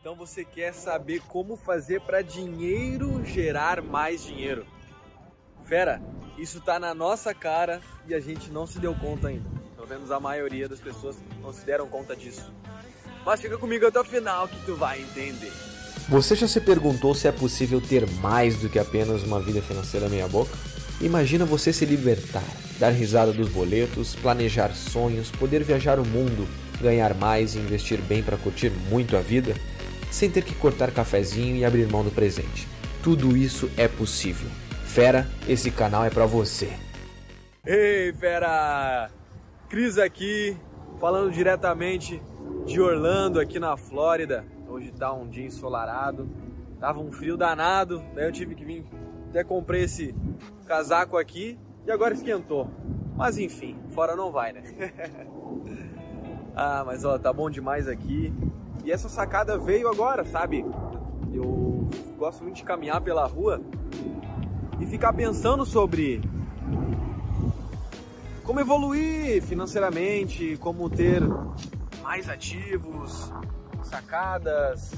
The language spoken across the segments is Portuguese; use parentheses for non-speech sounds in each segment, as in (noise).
Então você quer saber como fazer para dinheiro gerar mais dinheiro? Fera, isso tá na nossa cara e a gente não se deu conta ainda. Pelo menos a maioria das pessoas não se deram conta disso. Mas fica comigo até o final que tu vai entender. Você já se perguntou se é possível ter mais do que apenas uma vida financeira meia boca? Imagina você se libertar, dar risada dos boletos, planejar sonhos, poder viajar o mundo, ganhar mais e investir bem para curtir muito a vida, sem ter que cortar cafezinho e abrir mão do presente. Tudo isso é possível. Fera, esse canal é para você. Ei, fera! Cris aqui, falando diretamente de Orlando, aqui na Flórida. Hoje tá um dia ensolarado, tava um frio danado, daí eu tive que vir, até comprei esse casaco aqui e agora esquentou. Mas enfim, fora não vai, né? (laughs) ah, mas ó, tá bom demais aqui. E essa sacada veio agora, sabe? Eu gosto muito de caminhar pela rua e ficar pensando sobre como evoluir financeiramente, como ter mais ativos, sacadas,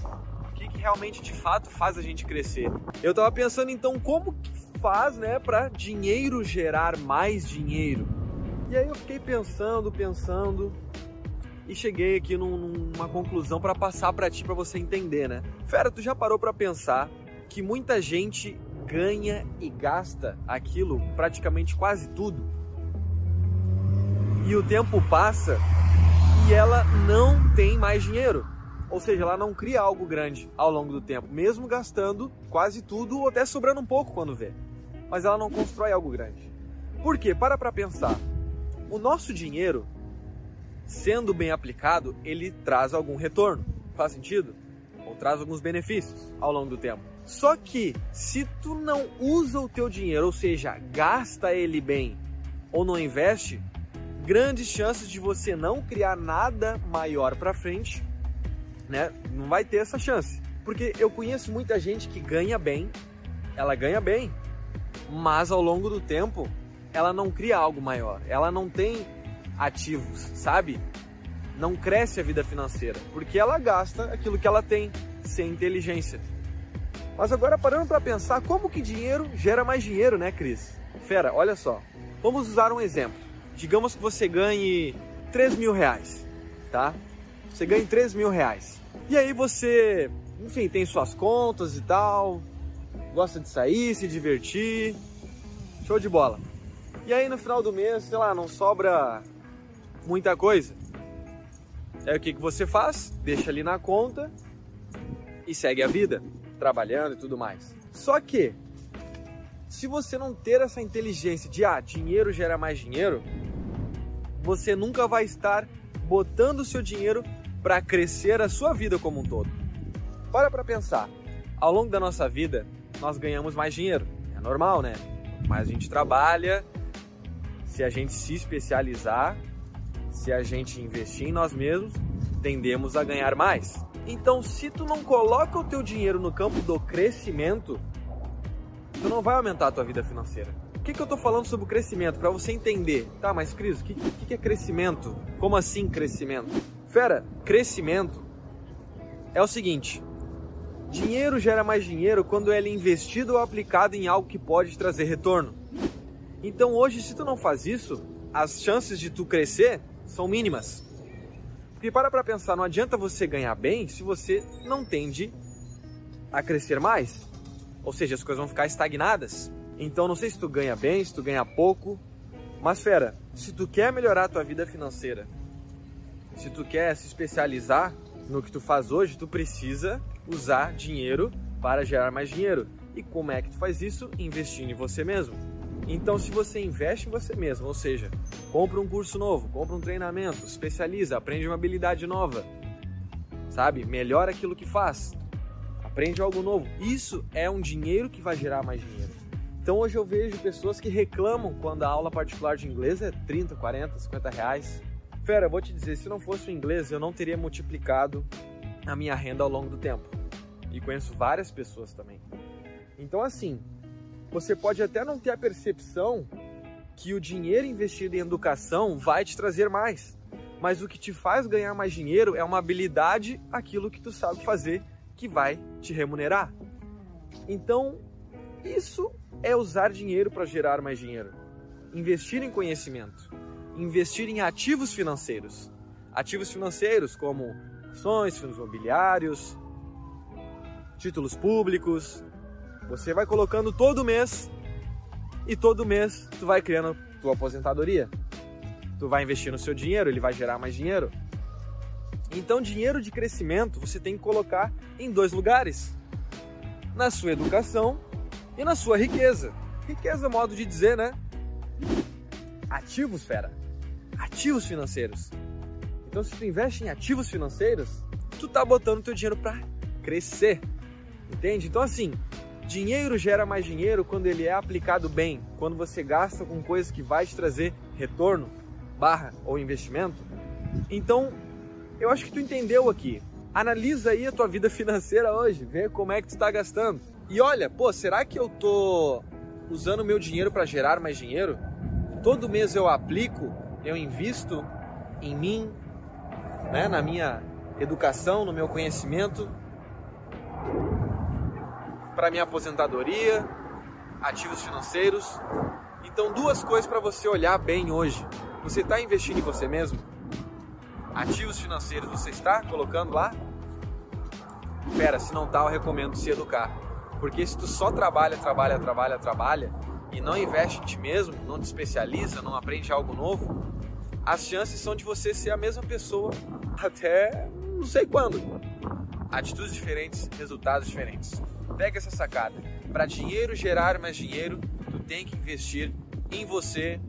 o que, que realmente de fato faz a gente crescer. Eu tava pensando então como que faz, né, para dinheiro gerar mais dinheiro. E aí eu fiquei pensando, pensando e cheguei aqui num, numa conclusão para passar para ti para você entender, né? Fera, tu já parou para pensar que muita gente ganha e gasta aquilo praticamente quase tudo? E o tempo passa e ela não tem mais dinheiro. Ou seja, ela não cria algo grande ao longo do tempo, mesmo gastando quase tudo ou até sobrando um pouco quando vê. Mas ela não constrói algo grande. Por quê? Para para pensar. O nosso dinheiro, sendo bem aplicado, ele traz algum retorno. Faz sentido? Ou traz alguns benefícios ao longo do tempo. Só que se tu não usa o teu dinheiro, ou seja, gasta ele bem ou não investe, grandes chances de você não criar nada maior para frente né? Não vai ter essa chance. Porque eu conheço muita gente que ganha bem, ela ganha bem, mas ao longo do tempo ela não cria algo maior, ela não tem ativos, sabe? Não cresce a vida financeira, porque ela gasta aquilo que ela tem, sem inteligência. Mas agora parando para pensar, como que dinheiro gera mais dinheiro, né, Cris? Fera, olha só. Vamos usar um exemplo. Digamos que você ganhe 3 mil reais, tá? Você ganha 3 mil reais. E aí você, enfim, tem suas contas e tal, gosta de sair, se divertir, show de bola. E aí no final do mês, sei lá, não sobra muita coisa. Aí o que, que você faz? Deixa ali na conta e segue a vida, trabalhando e tudo mais. Só que, se você não ter essa inteligência de, ah, dinheiro gera mais dinheiro, você nunca vai estar botando o seu dinheiro para crescer a sua vida como um todo. Para para pensar. Ao longo da nossa vida, nós ganhamos mais dinheiro. É normal, né? Mas a gente trabalha, se a gente se especializar, se a gente investir em nós mesmos, tendemos a ganhar mais. Então, se tu não coloca o teu dinheiro no campo do crescimento, tu não vai aumentar a tua vida financeira. O que, que eu tô falando sobre o crescimento? Para você entender. Tá, mas Cris, o que, que é crescimento? Como assim crescimento? Fera, crescimento é o seguinte: dinheiro gera mais dinheiro quando ele é investido ou aplicado em algo que pode trazer retorno. Então hoje, se tu não faz isso, as chances de tu crescer são mínimas. Porque para para pensar, não adianta você ganhar bem se você não tende a crescer mais. Ou seja, as coisas vão ficar estagnadas. Então não sei se tu ganha bem, se tu ganha pouco, mas fera, se tu quer melhorar a tua vida financeira, se tu quer se especializar no que tu faz hoje, tu precisa usar dinheiro para gerar mais dinheiro. E como é que tu faz isso? Investindo em você mesmo. Então, se você investe em você mesmo, ou seja, compra um curso novo, compra um treinamento, especializa, aprende uma habilidade nova, sabe? Melhora aquilo que faz, aprende algo novo. Isso é um dinheiro que vai gerar mais dinheiro. Então, hoje eu vejo pessoas que reclamam quando a aula particular de inglês é 30, 40, 50 reais. Fera, vou te dizer, se não fosse o inglês, eu não teria multiplicado a minha renda ao longo do tempo. E conheço várias pessoas também. Então, assim, você pode até não ter a percepção que o dinheiro investido em educação vai te trazer mais. Mas o que te faz ganhar mais dinheiro é uma habilidade, aquilo que tu sabe fazer, que vai te remunerar. Então, isso é usar dinheiro para gerar mais dinheiro. Investir em conhecimento, investir em ativos financeiros. Ativos financeiros como ações, fundos imobiliários, títulos públicos. Você vai colocando todo mês e todo mês tu vai criando tua aposentadoria tu vai investir no seu dinheiro, ele vai gerar mais dinheiro. Então, dinheiro de crescimento você tem que colocar em dois lugares: na sua educação e na sua riqueza. Riqueza é modo de dizer, né? Ativos, fera. Ativos financeiros. Então, se tu investe em ativos financeiros, tu tá botando teu dinheiro para crescer. Entende? Então, assim, dinheiro gera mais dinheiro quando ele é aplicado bem, quando você gasta com coisas que vai te trazer retorno barra ou investimento. Então, eu acho que tu entendeu aqui. Analisa aí a tua vida financeira hoje, vê como é que tu está gastando. E olha, pô, será que eu tô usando meu dinheiro para gerar mais dinheiro? Todo mês eu aplico, eu invisto em mim, né, na minha educação, no meu conhecimento, para minha aposentadoria, ativos financeiros. Então, duas coisas para você olhar bem hoje. Você está investindo em você mesmo? Ativos financeiros você está colocando lá? Pera, se não tá, eu recomendo se educar. Porque se tu só trabalha, trabalha, trabalha, trabalha e não investe em ti mesmo, não te especializa, não aprende algo novo, as chances são de você ser a mesma pessoa (laughs) até não sei quando. Atitudes diferentes, resultados diferentes. Pega essa sacada. Para dinheiro gerar mais dinheiro, tu tem que investir em você,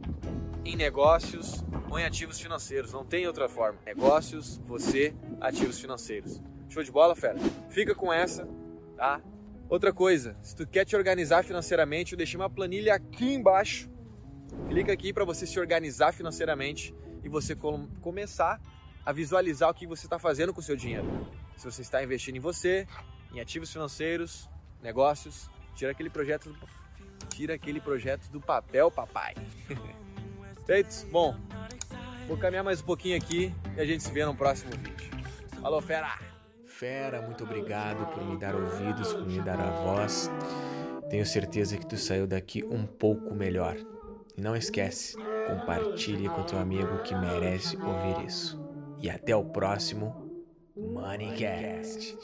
em negócios ou em ativos financeiros. Não tem outra forma. Negócios, você, ativos financeiros. Show de bola, fera? Fica com essa, tá? Outra coisa, se tu quer te organizar financeiramente, eu deixei uma planilha aqui embaixo. Clica aqui para você se organizar financeiramente e você começar a visualizar o que você está fazendo com o seu dinheiro. Se você está investindo em você, em ativos financeiros, negócios, tira aquele projeto do, tira aquele projeto do papel, papai. (laughs) Feitos? Bom, vou caminhar mais um pouquinho aqui e a gente se vê no próximo vídeo. Falou, fera! Fera, muito obrigado por me dar ouvidos, por me dar a voz. Tenho certeza que tu saiu daqui um pouco melhor. E não esquece, compartilhe com teu amigo que merece ouvir isso. E até o próximo Moneycast.